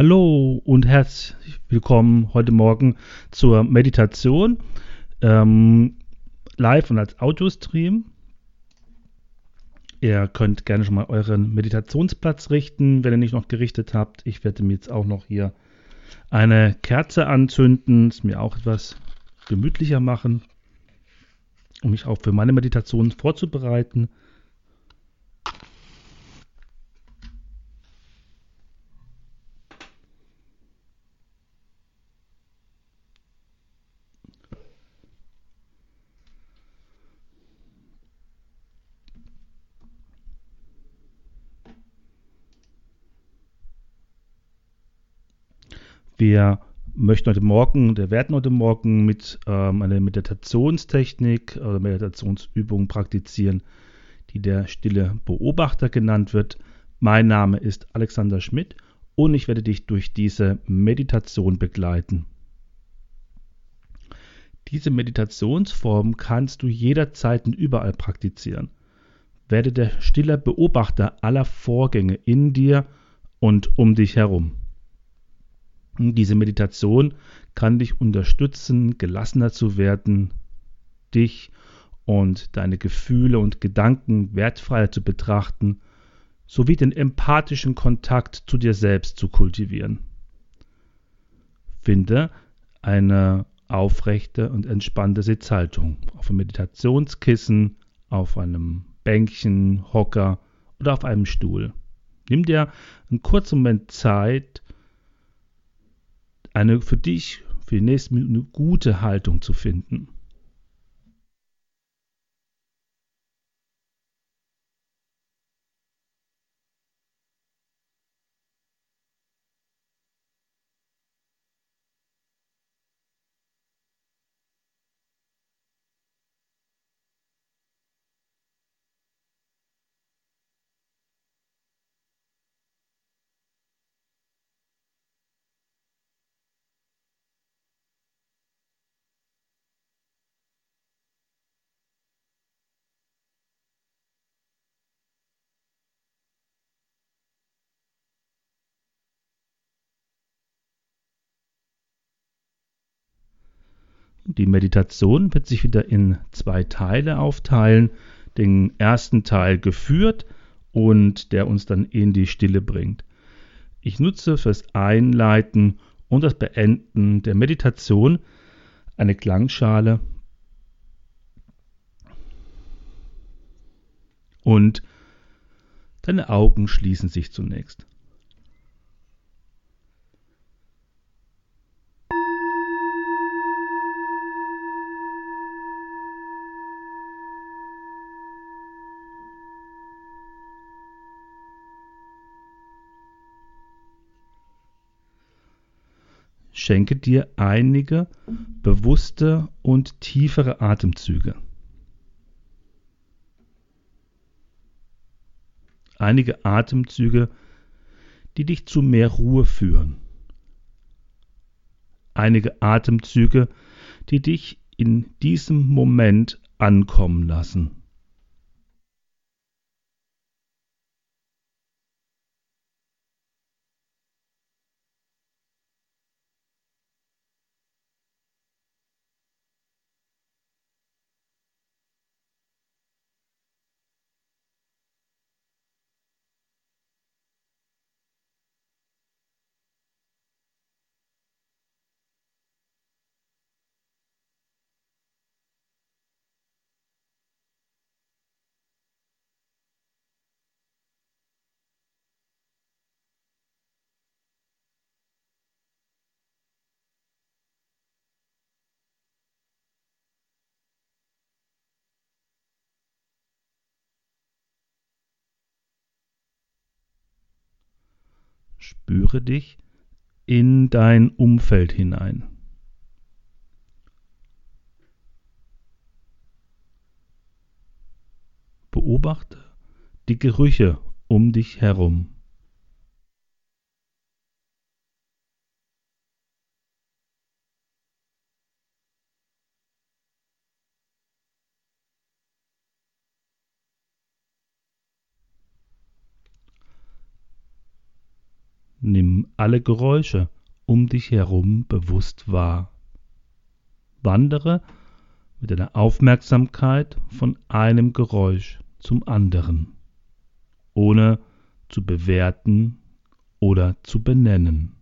Hallo und herzlich willkommen heute Morgen zur Meditation ähm, live und als Audiostream. Ihr könnt gerne schon mal euren Meditationsplatz richten, wenn ihr nicht noch gerichtet habt. Ich werde mir jetzt auch noch hier eine Kerze anzünden, es mir auch etwas gemütlicher machen, um mich auch für meine Meditation vorzubereiten. Wir möchten heute Morgen, wir werden heute Morgen mit ähm, einer Meditationstechnik oder Meditationsübung praktizieren, die der stille Beobachter genannt wird. Mein Name ist Alexander Schmidt und ich werde dich durch diese Meditation begleiten. Diese Meditationsform kannst du jederzeit und überall praktizieren. Werde der stille Beobachter aller Vorgänge in dir und um dich herum. Diese Meditation kann dich unterstützen, gelassener zu werden, dich und deine Gefühle und Gedanken wertfreier zu betrachten, sowie den empathischen Kontakt zu dir selbst zu kultivieren. Finde eine aufrechte und entspannte Sitzhaltung auf einem Meditationskissen, auf einem Bänkchen, Hocker oder auf einem Stuhl. Nimm dir einen kurzen Moment Zeit, eine für dich, für die nächsten Minuten gute Haltung zu finden. Die Meditation wird sich wieder in zwei Teile aufteilen. Den ersten Teil geführt und der uns dann in die Stille bringt. Ich nutze fürs Einleiten und das Beenden der Meditation eine Klangschale und deine Augen schließen sich zunächst. Schenke dir einige bewusste und tiefere Atemzüge. Einige Atemzüge, die dich zu mehr Ruhe führen. Einige Atemzüge, die dich in diesem Moment ankommen lassen. Spüre dich in dein Umfeld hinein. Beobachte die Gerüche um dich herum. Nimm alle Geräusche um dich herum bewusst wahr. Wandere mit deiner Aufmerksamkeit von einem Geräusch zum anderen, ohne zu bewerten oder zu benennen.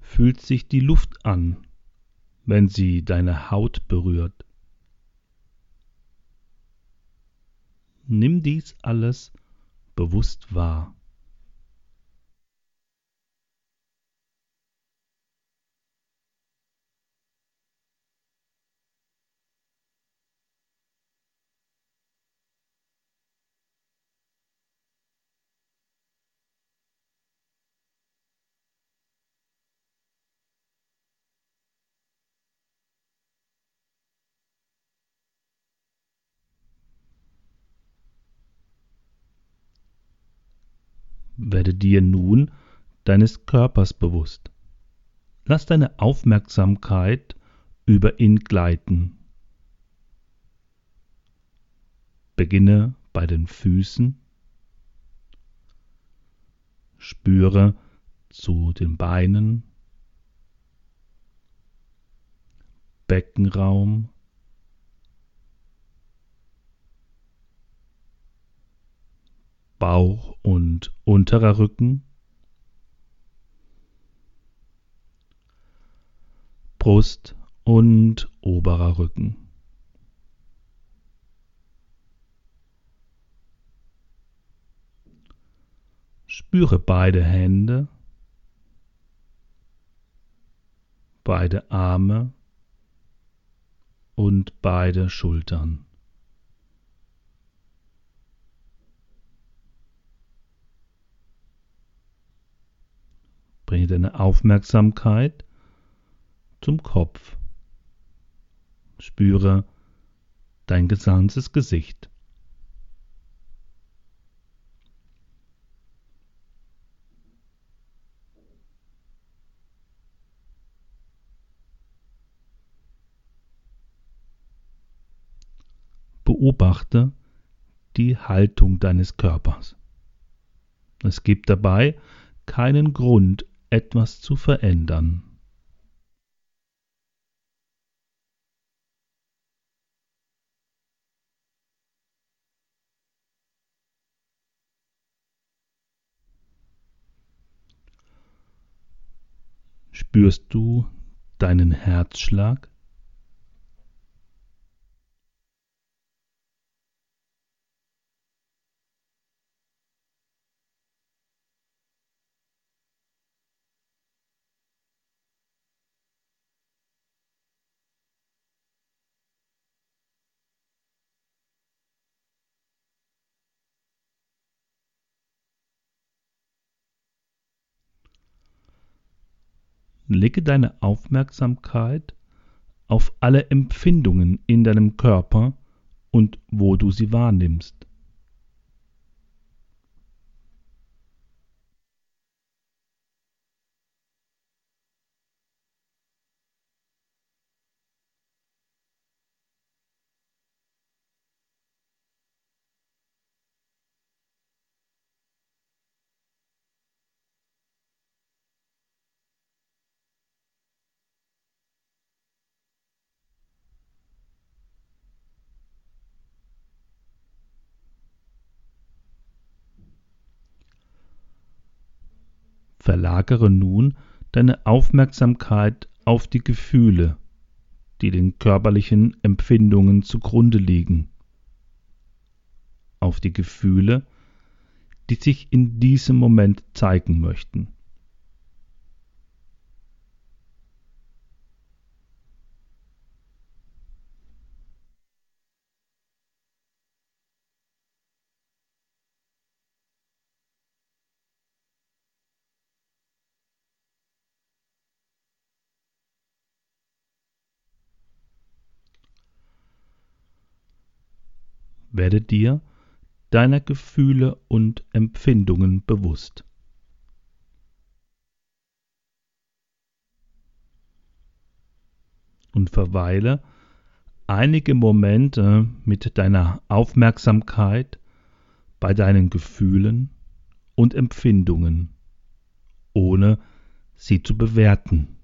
Fühlt sich die Luft an, wenn sie deine Haut berührt? Nimm dies alles bewusst wahr. Werde dir nun deines Körpers bewusst. Lass deine Aufmerksamkeit über ihn gleiten. Beginne bei den Füßen. Spüre zu den Beinen, Beckenraum, Bauch und unterer Rücken, Brust und oberer Rücken. Spüre beide Hände, beide Arme und beide Schultern. Bringe deine Aufmerksamkeit zum Kopf. Spüre dein gesamtes Gesicht. Beobachte die Haltung deines Körpers. Es gibt dabei keinen Grund, etwas zu verändern. Spürst du deinen Herzschlag? Lege deine Aufmerksamkeit auf alle Empfindungen in deinem Körper und wo du sie wahrnimmst. Verlagere nun deine Aufmerksamkeit auf die Gefühle, die den körperlichen Empfindungen zugrunde liegen, auf die Gefühle, die sich in diesem Moment zeigen möchten. Werde dir deiner Gefühle und Empfindungen bewusst. Und verweile einige Momente mit deiner Aufmerksamkeit bei deinen Gefühlen und Empfindungen, ohne sie zu bewerten.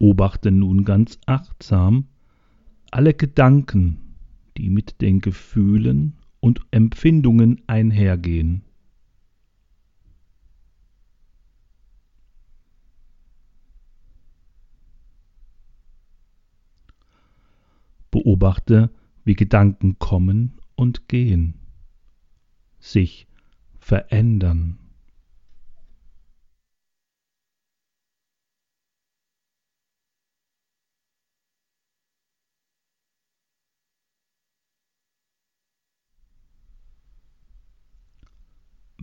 Beobachte nun ganz achtsam alle Gedanken, die mit den Gefühlen und Empfindungen einhergehen. Beobachte, wie Gedanken kommen und gehen, sich verändern.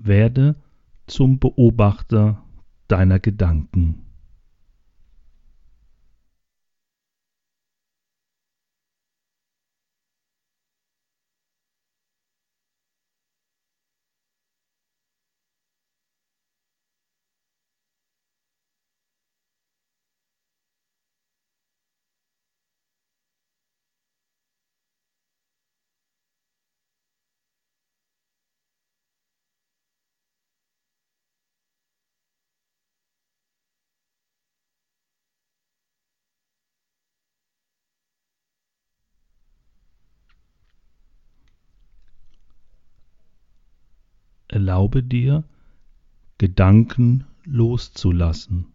Werde zum Beobachter deiner Gedanken. Erlaube dir, Gedanken loszulassen.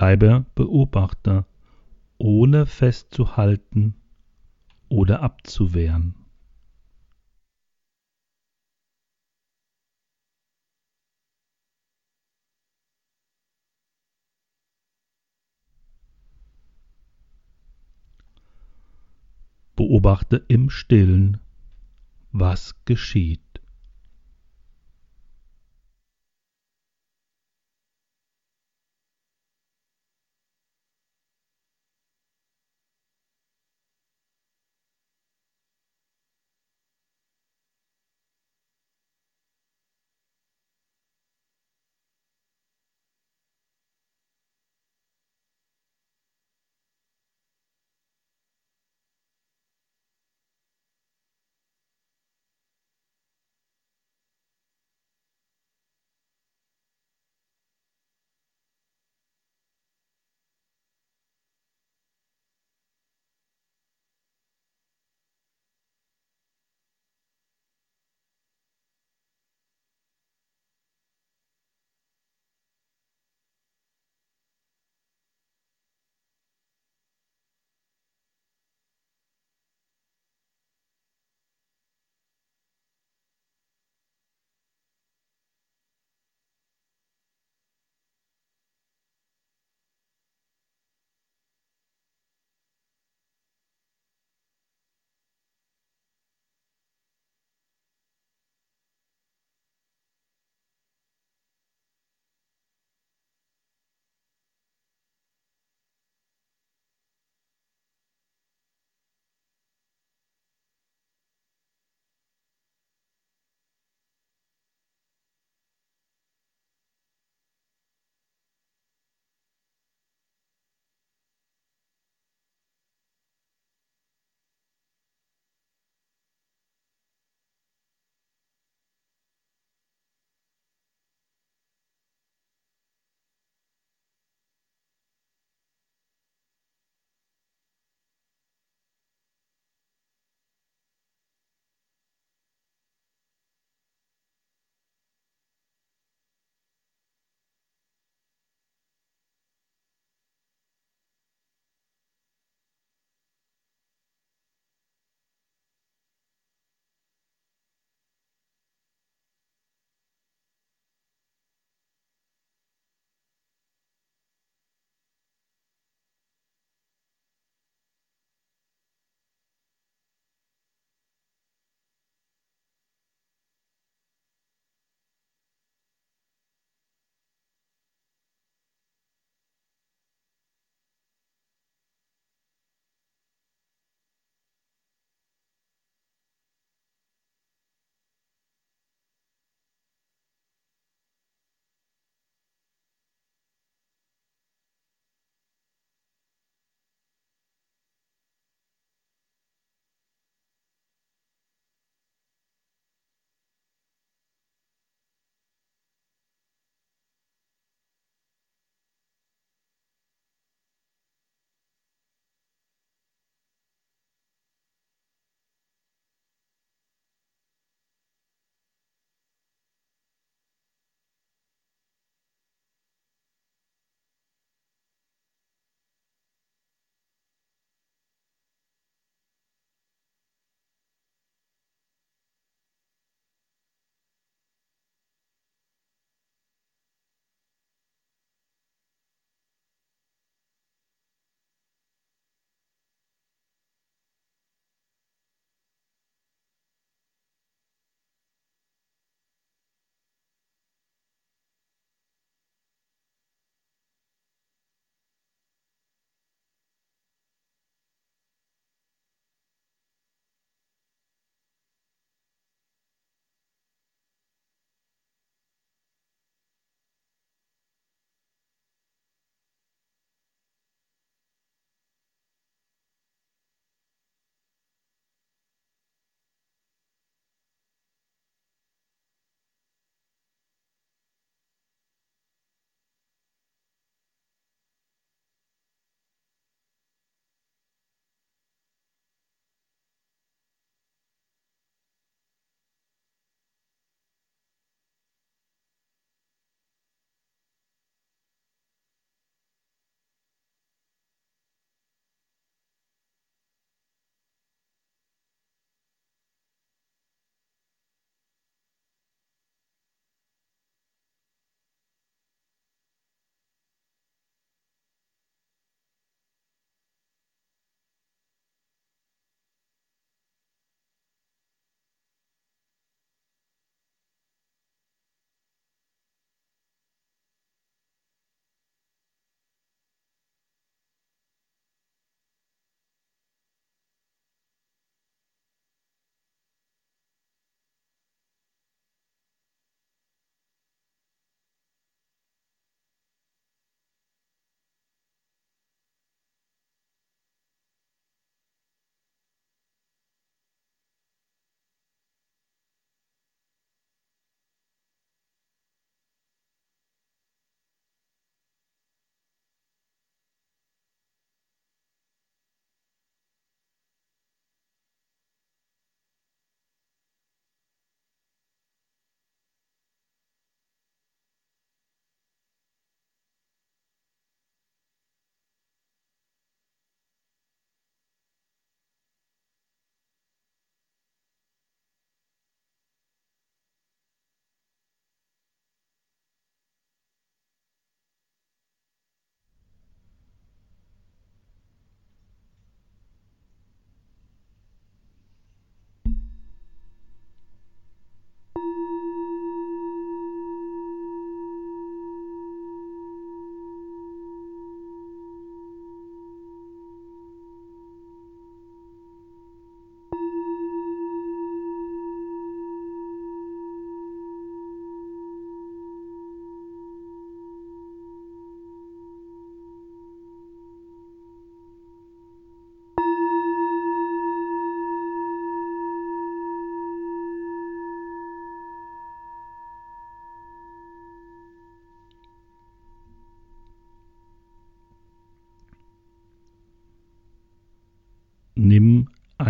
Bleibe Beobachter, ohne festzuhalten oder abzuwehren. Beobachte im stillen, was geschieht.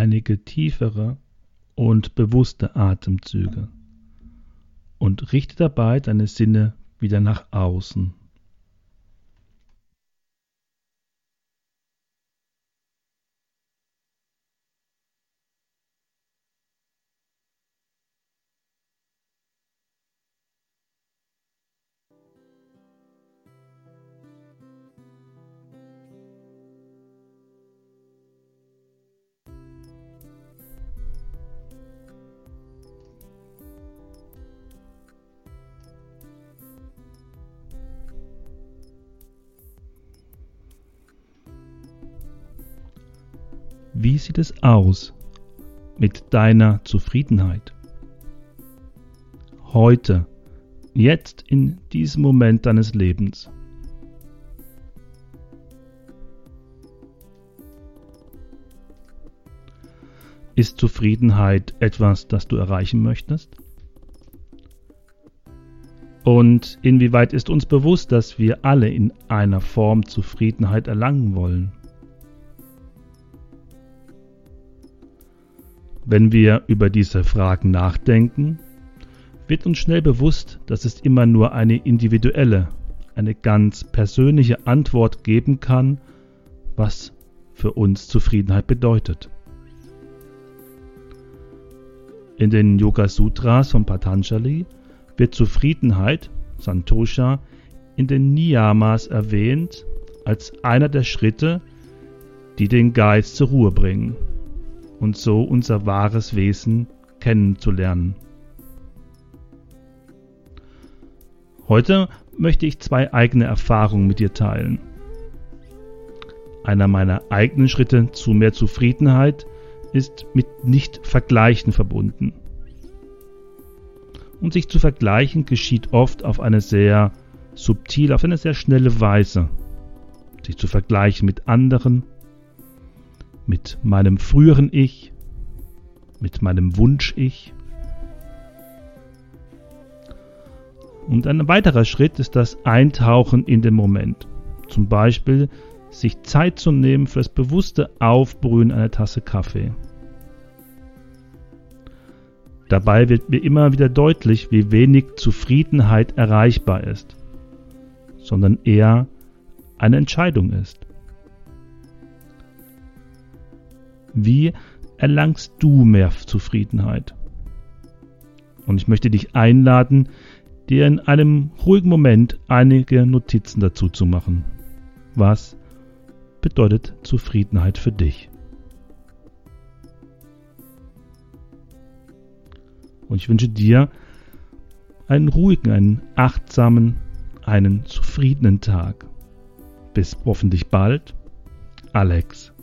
Einige tiefere und bewusste Atemzüge und richte dabei deine Sinne wieder nach außen. Sieht es aus mit deiner Zufriedenheit? Heute, jetzt in diesem Moment deines Lebens. Ist Zufriedenheit etwas, das du erreichen möchtest? Und inwieweit ist uns bewusst, dass wir alle in einer Form Zufriedenheit erlangen wollen? Wenn wir über diese Fragen nachdenken, wird uns schnell bewusst, dass es immer nur eine individuelle, eine ganz persönliche Antwort geben kann, was für uns Zufriedenheit bedeutet. In den Yoga Sutras von Patanjali wird Zufriedenheit, Santosha, in den Niyamas erwähnt als einer der Schritte, die den Geist zur Ruhe bringen und so unser wahres Wesen kennenzulernen. Heute möchte ich zwei eigene Erfahrungen mit dir teilen. Einer meiner eigenen Schritte zu mehr Zufriedenheit ist mit Nicht-Vergleichen verbunden. Und sich zu vergleichen geschieht oft auf eine sehr subtile, auf eine sehr schnelle Weise. Sich zu vergleichen mit anderen, mit meinem früheren Ich, mit meinem Wunsch-Ich. Und ein weiterer Schritt ist das Eintauchen in den Moment. Zum Beispiel sich Zeit zu nehmen für das bewusste Aufbrühen einer Tasse Kaffee. Dabei wird mir immer wieder deutlich, wie wenig Zufriedenheit erreichbar ist, sondern eher eine Entscheidung ist. Wie erlangst du mehr Zufriedenheit? Und ich möchte dich einladen, dir in einem ruhigen Moment einige Notizen dazu zu machen. Was bedeutet Zufriedenheit für dich? Und ich wünsche dir einen ruhigen, einen achtsamen, einen zufriedenen Tag. Bis hoffentlich bald. Alex.